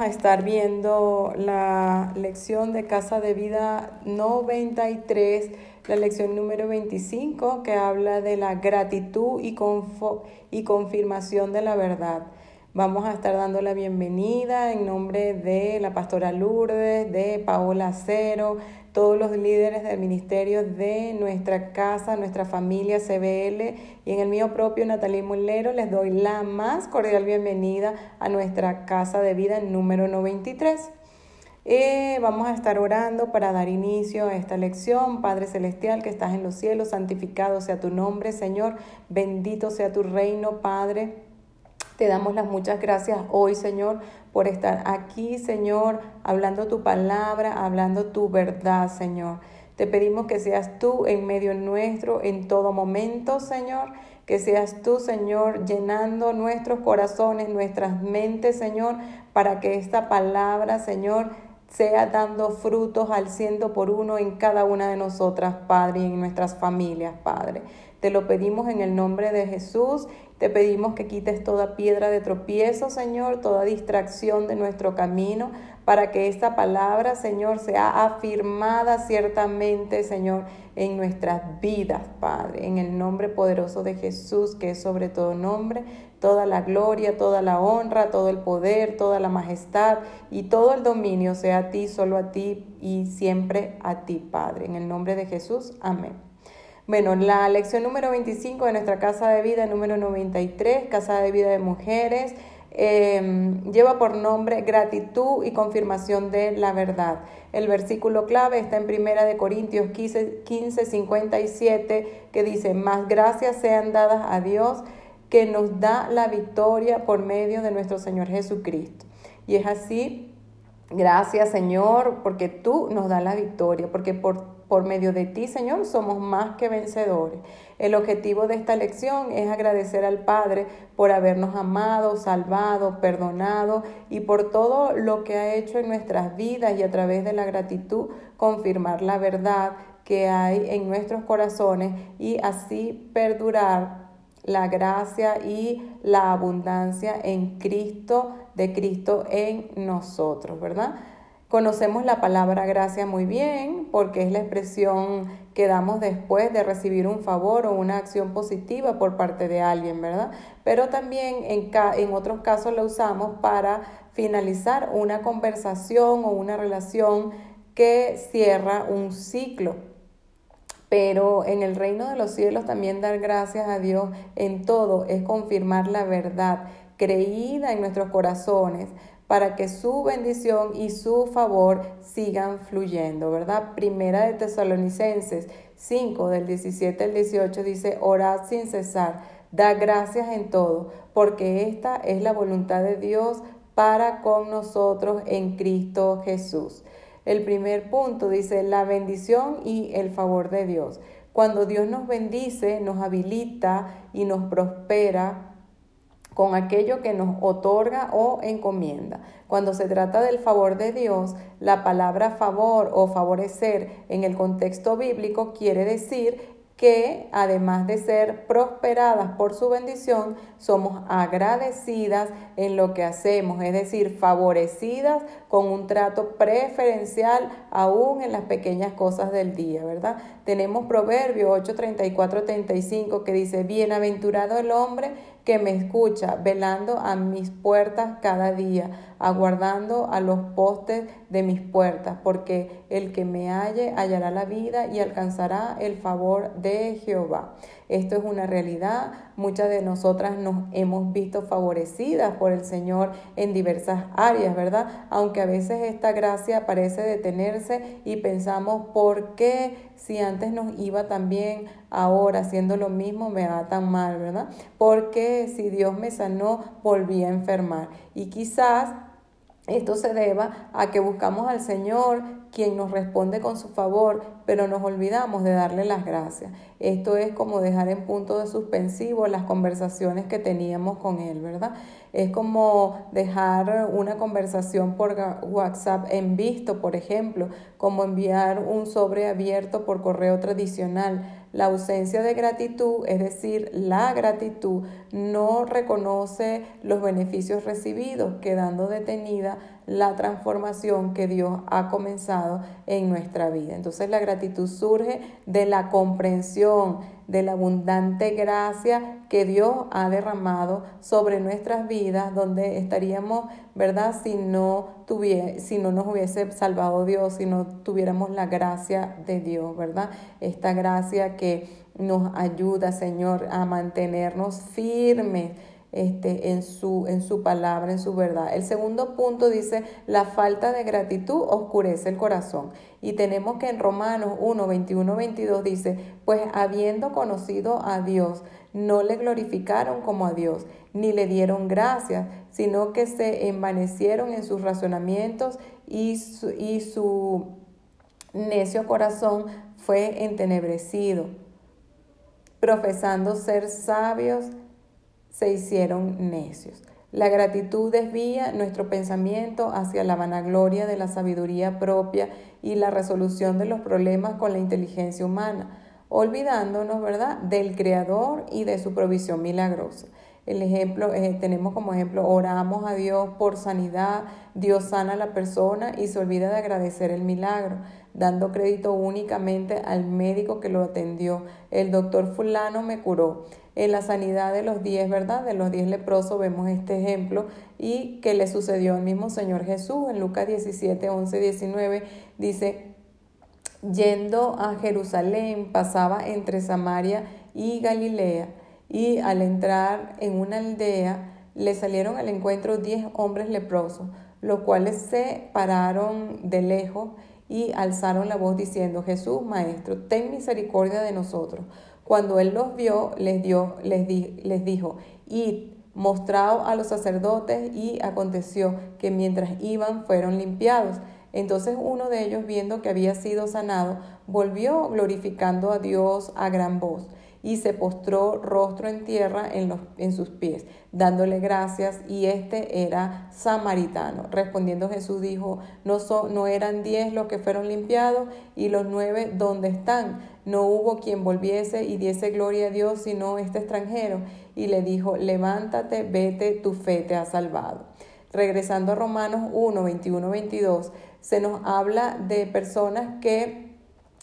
a estar viendo la lección de Casa de Vida 93, la lección número 25, que habla de la gratitud y, y confirmación de la verdad. Vamos a estar dando la bienvenida en nombre de la pastora Lourdes, de Paola Cero, todos los líderes del ministerio de nuestra casa, nuestra familia CBL y en el mío propio Natalí Mulero les doy la más cordial bienvenida a nuestra casa de vida número 93. Eh, vamos a estar orando para dar inicio a esta lección. Padre Celestial que estás en los cielos, santificado sea tu nombre, Señor. Bendito sea tu reino, Padre. Te damos las muchas gracias hoy, Señor, por estar aquí, Señor, hablando tu palabra, hablando tu verdad, Señor. Te pedimos que seas tú en medio nuestro en todo momento, Señor. Que seas tú, Señor, llenando nuestros corazones, nuestras mentes, Señor, para que esta palabra, Señor, sea dando frutos al ciento por uno en cada una de nosotras, Padre, y en nuestras familias, Padre. Te lo pedimos en el nombre de Jesús te pedimos que quites toda piedra de tropiezo, Señor, toda distracción de nuestro camino, para que esta palabra, Señor, sea afirmada ciertamente, Señor, en nuestras vidas, Padre. En el nombre poderoso de Jesús, que es sobre todo nombre, toda la gloria, toda la honra, todo el poder, toda la majestad y todo el dominio sea a ti, solo a ti y siempre a ti, Padre. En el nombre de Jesús, amén. Bueno, la lección número 25 de nuestra Casa de Vida, número 93, Casa de Vida de Mujeres, em, lleva por nombre gratitud y confirmación de la verdad. El versículo clave está en Primera de Corintios 15, 15 57, que dice, más gracias sean dadas a Dios que nos da la victoria por medio de nuestro Señor Jesucristo. Y es así, gracias Señor, porque tú nos das la victoria, porque por por medio de ti, Señor, somos más que vencedores. El objetivo de esta lección es agradecer al Padre por habernos amado, salvado, perdonado y por todo lo que ha hecho en nuestras vidas y a través de la gratitud confirmar la verdad que hay en nuestros corazones y así perdurar la gracia y la abundancia en Cristo, de Cristo en nosotros, ¿verdad? Conocemos la palabra gracia muy bien porque es la expresión que damos después de recibir un favor o una acción positiva por parte de alguien, ¿verdad? Pero también en, en otros casos la usamos para finalizar una conversación o una relación que cierra un ciclo. Pero en el reino de los cielos también dar gracias a Dios en todo es confirmar la verdad creída en nuestros corazones para que su bendición y su favor sigan fluyendo, ¿verdad? Primera de Tesalonicenses 5 del 17 al 18 dice, orad sin cesar, da gracias en todo, porque esta es la voluntad de Dios para con nosotros en Cristo Jesús. El primer punto dice la bendición y el favor de Dios. Cuando Dios nos bendice, nos habilita y nos prospera con aquello que nos otorga o encomienda. Cuando se trata del favor de Dios, la palabra favor o favorecer en el contexto bíblico quiere decir que además de ser prosperadas por su bendición, somos agradecidas en lo que hacemos, es decir, favorecidas con un trato preferencial aún en las pequeñas cosas del día, ¿verdad? Tenemos Proverbio 8, 34, 35 que dice, bienaventurado el hombre que me escucha, velando a mis puertas cada día, aguardando a los postes de mis puertas, porque el que me halle hallará la vida y alcanzará el favor de Jehová. Esto es una realidad. Muchas de nosotras nos hemos visto favorecidas por el Señor en diversas áreas, ¿verdad? Aunque a veces esta gracia parece detenerse y pensamos, ¿por qué si antes nos iba tan bien, ahora haciendo lo mismo me va tan mal, ¿verdad? Porque si Dios me sanó, volví a enfermar. Y quizás esto se deba a que buscamos al Señor, quien nos responde con su favor, pero nos olvidamos de darle las gracias. Esto es como dejar en punto de suspensivo las conversaciones que teníamos con Él, ¿verdad? Es como dejar una conversación por WhatsApp en visto, por ejemplo, como enviar un sobre abierto por correo tradicional. La ausencia de gratitud, es decir, la gratitud, no reconoce los beneficios recibidos, quedando detenida la transformación que Dios ha comenzado en nuestra vida. Entonces la gratitud surge de la comprensión, de la abundante gracia que Dios ha derramado sobre nuestras vidas, donde estaríamos, ¿verdad? Si no, si no nos hubiese salvado Dios, si no tuviéramos la gracia de Dios, ¿verdad? Esta gracia que nos ayuda, Señor, a mantenernos firmes este, en, su, en su palabra, en su verdad. El segundo punto dice, la falta de gratitud oscurece el corazón. Y tenemos que en Romanos 1, 21, 22 dice, pues habiendo conocido a Dios, no le glorificaron como a Dios, ni le dieron gracias, sino que se envanecieron en sus razonamientos y su, y su necio corazón fue entenebrecido. Profesando ser sabios, se hicieron necios. La gratitud desvía nuestro pensamiento hacia la vanagloria de la sabiduría propia y la resolución de los problemas con la inteligencia humana, olvidándonos, ¿verdad?, del Creador y de su provisión milagrosa. El ejemplo, eh, tenemos como ejemplo, oramos a Dios por sanidad, Dios sana a la persona y se olvida de agradecer el milagro, dando crédito únicamente al médico que lo atendió. El doctor fulano me curó en la sanidad de los diez, ¿verdad? De los diez leprosos vemos este ejemplo y que le sucedió al mismo Señor Jesús en Lucas 17, 11, 19, dice, yendo a Jerusalén, pasaba entre Samaria y Galilea y al entrar en una aldea le salieron al encuentro diez hombres leprosos, los cuales se pararon de lejos y alzaron la voz diciendo, Jesús, Maestro, ten misericordia de nosotros. Cuando él los vio, les, dio, les, les dijo, id, mostrado a los sacerdotes y aconteció que mientras iban fueron limpiados. Entonces uno de ellos, viendo que había sido sanado, volvió glorificando a Dios a gran voz y se postró rostro en tierra en, los, en sus pies, dándole gracias, y este era samaritano. Respondiendo Jesús dijo, no, no eran diez los que fueron limpiados, y los nueve, ¿dónde están? No hubo quien volviese y diese gloria a Dios, sino este extranjero. Y le dijo, levántate, vete, tu fe te ha salvado. Regresando a Romanos 1, 21, 22, se nos habla de personas que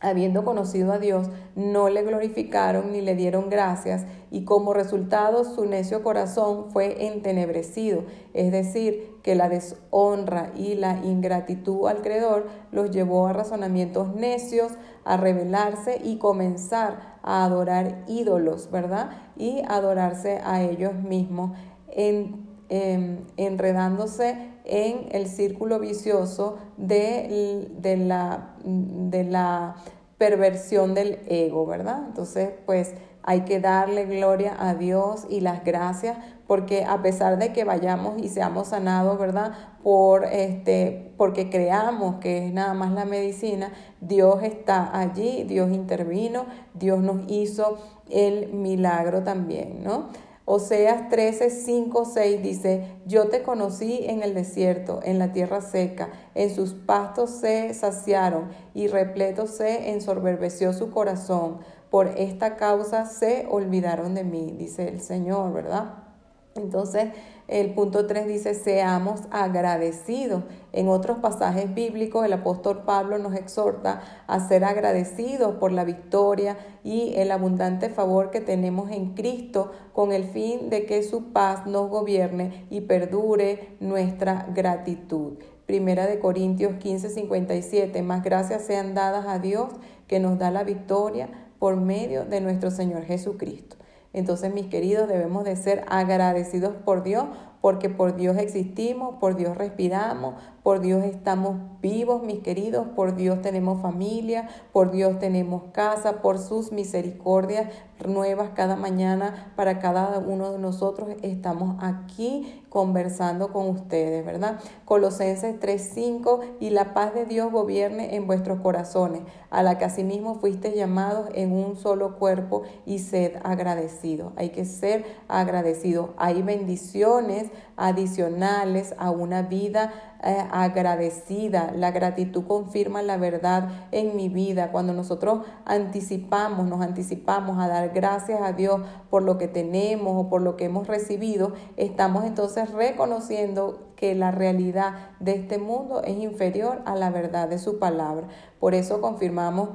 habiendo conocido a Dios, no le glorificaron ni le dieron gracias, y como resultado su necio corazón fue entenebrecido, es decir, que la deshonra y la ingratitud al Creador los llevó a razonamientos necios, a rebelarse y comenzar a adorar ídolos, ¿verdad? Y adorarse a ellos mismos, en, em, enredándose en el círculo vicioso de, de, la, de la perversión del ego, ¿verdad? Entonces, pues hay que darle gloria a Dios y las gracias porque a pesar de que vayamos y seamos sanados, ¿verdad? Por este porque creamos que es nada más la medicina, Dios está allí, Dios intervino, Dios nos hizo el milagro también, ¿no? Oseas 13, 5, 6 dice, yo te conocí en el desierto, en la tierra seca, en sus pastos se saciaron y repleto se ensorberbeció su corazón. Por esta causa se olvidaron de mí, dice el Señor, ¿verdad? Entonces, el punto 3 dice, seamos agradecidos. En otros pasajes bíblicos, el apóstol Pablo nos exhorta a ser agradecidos por la victoria y el abundante favor que tenemos en Cristo con el fin de que su paz nos gobierne y perdure nuestra gratitud. Primera de Corintios 15, 57, más gracias sean dadas a Dios que nos da la victoria por medio de nuestro Señor Jesucristo. Entonces, mis queridos, debemos de ser agradecidos por Dios, porque por Dios existimos, por Dios respiramos, por Dios estamos vivos, mis queridos, por Dios tenemos familia, por Dios tenemos casa, por sus misericordias nuevas cada mañana para cada uno de nosotros. Estamos aquí conversando con ustedes, ¿verdad? Colosenses 3:5 y la paz de Dios gobierne en vuestros corazones, a la que asimismo fuisteis llamados en un solo cuerpo y sed agradecidos. Hay que ser agradecidos. Hay bendiciones adicionales a una vida eh, agradecida. La gratitud confirma la verdad en mi vida. Cuando nosotros anticipamos, nos anticipamos a dar gracias a Dios por lo que tenemos o por lo que hemos recibido, estamos entonces reconociendo que la realidad de este mundo es inferior a la verdad de su palabra. Por eso confirmamos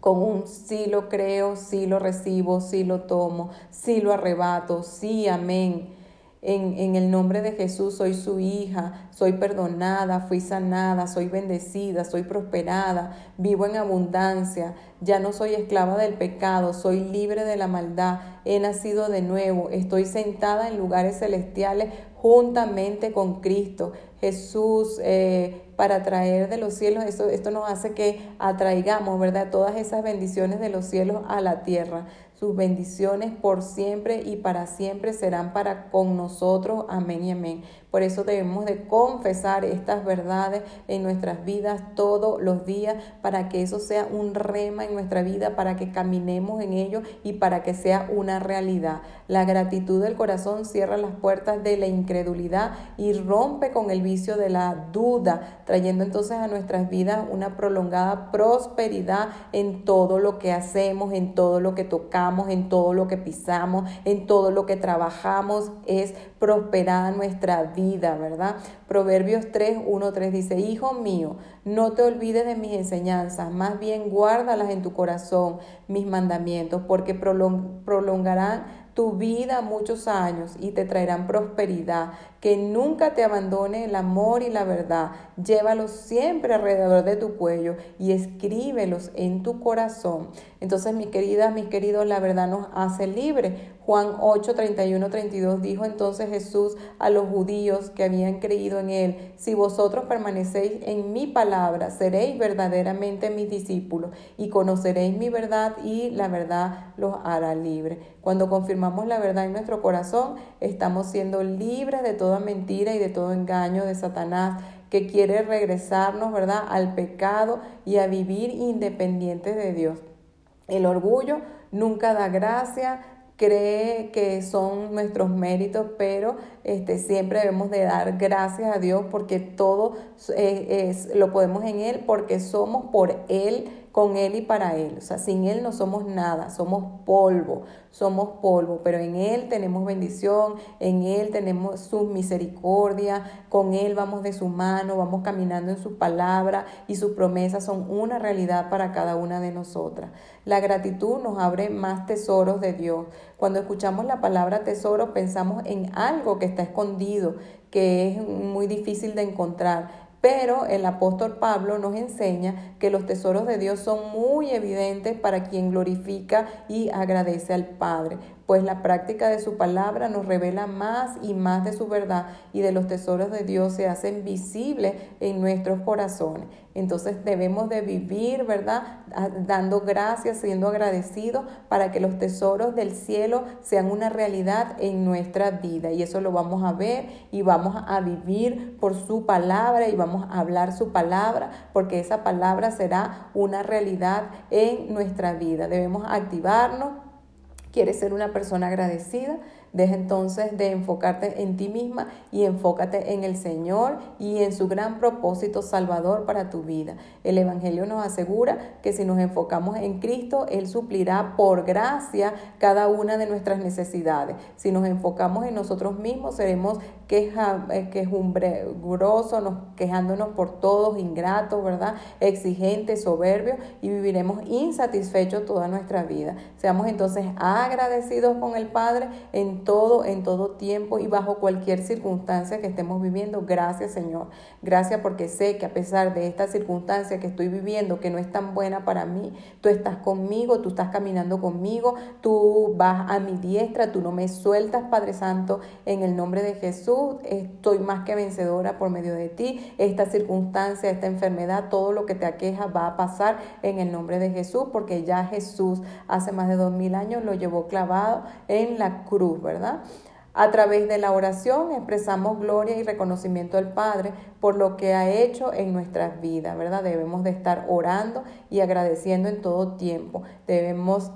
con un sí lo creo, sí lo recibo, sí lo tomo, sí lo arrebato, sí, amén. En, en, el nombre de Jesús soy su hija, soy perdonada, fui sanada, soy bendecida, soy prosperada, vivo en abundancia, ya no soy esclava del pecado, soy libre de la maldad, he nacido de nuevo, estoy sentada en lugares celestiales juntamente con Cristo. Jesús, eh, para traer de los cielos, esto, esto nos hace que atraigamos, ¿verdad? Todas esas bendiciones de los cielos a la tierra. Sus bendiciones por siempre y para siempre serán para con nosotros. Amén y amén. Por eso debemos de confesar estas verdades en nuestras vidas todos los días para que eso sea un rema en nuestra vida, para que caminemos en ello y para que sea una realidad. La gratitud del corazón cierra las puertas de la incredulidad y rompe con el vicio de la duda, trayendo entonces a nuestras vidas una prolongada prosperidad en todo lo que hacemos, en todo lo que tocamos, en todo lo que pisamos, en todo lo que trabajamos. Es prosperada nuestra vida ¿verdad? Proverbios 3, 1, 3 dice, Hijo mío, no te olvides de mis enseñanzas, más bien guárdalas en tu corazón, mis mandamientos, porque prolongarán tu vida muchos años y te traerán prosperidad. Que nunca te abandone el amor y la verdad. Llévalos siempre alrededor de tu cuello y escríbelos en tu corazón. Entonces, mis queridas, mis queridos, la verdad nos hace libre. Juan 8, 31, 32 dijo entonces Jesús a los judíos que habían creído en él, si vosotros permanecéis en mi palabra, seréis verdaderamente mis discípulos y conoceréis mi verdad y la verdad los hará libre. Cuando confirmamos la verdad en nuestro corazón, estamos siendo libres de toda mentira y de todo engaño de Satanás que quiere regresarnos, ¿verdad?, al pecado y a vivir independientes de Dios. El orgullo nunca da gracia, cree que son nuestros méritos, pero este, siempre debemos de dar gracias a Dios porque todo es, lo podemos en Él, porque somos por Él con Él y para Él. O sea, sin Él no somos nada, somos polvo, somos polvo, pero en Él tenemos bendición, en Él tenemos su misericordia, con Él vamos de su mano, vamos caminando en su palabra y sus promesas son una realidad para cada una de nosotras. La gratitud nos abre más tesoros de Dios. Cuando escuchamos la palabra tesoro pensamos en algo que está escondido, que es muy difícil de encontrar pero el apóstol Pablo nos enseña que los tesoros de Dios son muy evidentes para quien glorifica y agradece al Padre pues la práctica de su palabra nos revela más y más de su verdad y de los tesoros de Dios se hacen visibles en nuestros corazones. Entonces debemos de vivir, ¿verdad? Dando gracias, siendo agradecidos para que los tesoros del cielo sean una realidad en nuestra vida. Y eso lo vamos a ver y vamos a vivir por su palabra y vamos a hablar su palabra porque esa palabra será una realidad en nuestra vida. Debemos activarnos ¿Quieres ser una persona agradecida? Deja entonces de enfocarte en ti misma y enfócate en el Señor y en su gran propósito salvador para tu vida. El Evangelio nos asegura que si nos enfocamos en Cristo, Él suplirá por gracia cada una de nuestras necesidades. Si nos enfocamos en nosotros mismos, seremos queja, eh, quejumbrosos, nos, quejándonos por todos, ingratos, ¿verdad? Exigentes, soberbios y viviremos insatisfechos toda nuestra vida. Seamos entonces agradecidos con el Padre todo, en todo tiempo y bajo cualquier circunstancia que estemos viviendo. Gracias Señor. Gracias porque sé que a pesar de esta circunstancia que estoy viviendo, que no es tan buena para mí, tú estás conmigo, tú estás caminando conmigo, tú vas a mi diestra, tú no me sueltas, Padre Santo, en el nombre de Jesús. Estoy más que vencedora por medio de ti. Esta circunstancia, esta enfermedad, todo lo que te aqueja va a pasar en el nombre de Jesús, porque ya Jesús hace más de dos mil años lo llevó clavado en la cruz. ¿Verdad? A través de la oración expresamos gloria y reconocimiento al Padre por lo que ha hecho en nuestras vidas, ¿verdad? Debemos de estar orando y agradeciendo en todo tiempo. Debemos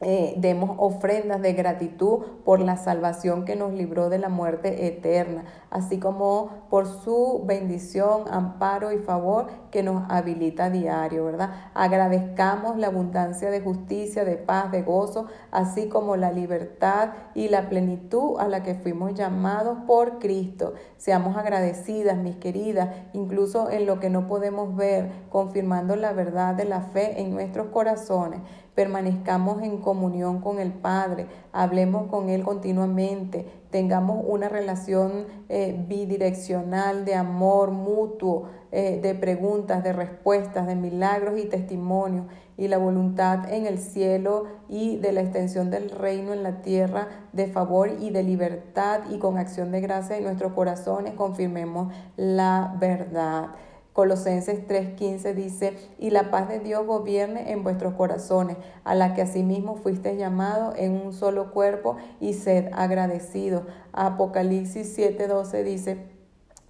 eh, demos ofrendas de gratitud por la salvación que nos libró de la muerte eterna, así como por su bendición, amparo y favor que nos habilita a diario, ¿verdad? Agradezcamos la abundancia de justicia, de paz, de gozo, así como la libertad y la plenitud a la que fuimos llamados por Cristo. Seamos agradecidas, mis queridas, incluso en lo que no podemos ver, confirmando la verdad de la fe en nuestros corazones permanezcamos en comunión con el Padre, hablemos con Él continuamente, tengamos una relación eh, bidireccional de amor mutuo, eh, de preguntas, de respuestas, de milagros y testimonios, y la voluntad en el cielo y de la extensión del reino en la tierra, de favor y de libertad y con acción de gracia en nuestros corazones, confirmemos la verdad. Colosenses 3:15 dice, y la paz de Dios gobierne en vuestros corazones, a la que asimismo fuiste llamado en un solo cuerpo y sed agradecido. Apocalipsis 7:12 dice,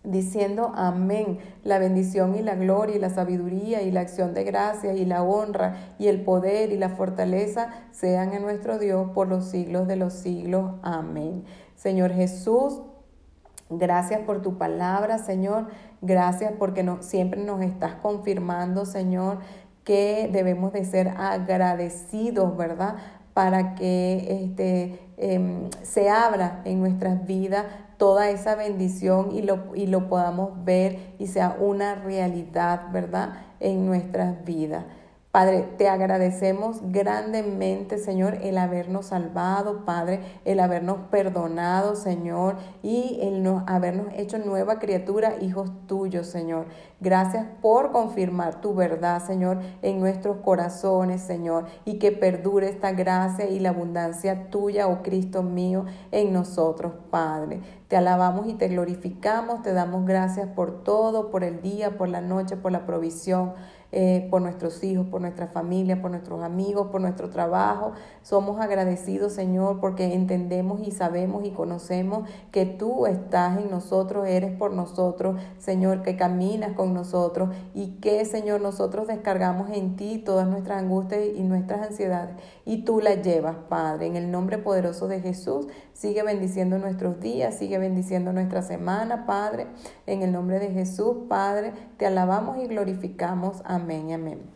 diciendo amén, la bendición y la gloria y la sabiduría y la acción de gracia y la honra y el poder y la fortaleza sean en nuestro Dios por los siglos de los siglos. Amén. Señor Jesús, Gracias por tu palabra, Señor. Gracias porque no, siempre nos estás confirmando, Señor, que debemos de ser agradecidos, ¿verdad? Para que este, em, se abra en nuestras vidas toda esa bendición y lo, y lo podamos ver y sea una realidad, ¿verdad? En nuestras vidas. Padre, te agradecemos grandemente, Señor, el habernos salvado, Padre, el habernos perdonado, Señor, y el habernos hecho nueva criatura, hijos tuyos, Señor. Gracias por confirmar tu verdad, Señor, en nuestros corazones, Señor, y que perdure esta gracia y la abundancia tuya, oh Cristo mío, en nosotros, Padre. Te alabamos y te glorificamos, te damos gracias por todo, por el día, por la noche, por la provisión eh, por nuestros hijos, por nuestra familia, por nuestros amigos, por nuestro trabajo. Somos agradecidos, Señor, porque entendemos y sabemos y conocemos que tú estás en nosotros, eres por nosotros, Señor, que caminas con nosotros y que, Señor, nosotros descargamos en ti todas nuestras angustias y nuestras ansiedades y tú las llevas, Padre. En el nombre poderoso de Jesús, sigue bendiciendo nuestros días, sigue bendiciendo nuestra semana, Padre. En el nombre de Jesús, Padre, te alabamos y glorificamos. Amén. Amén amén.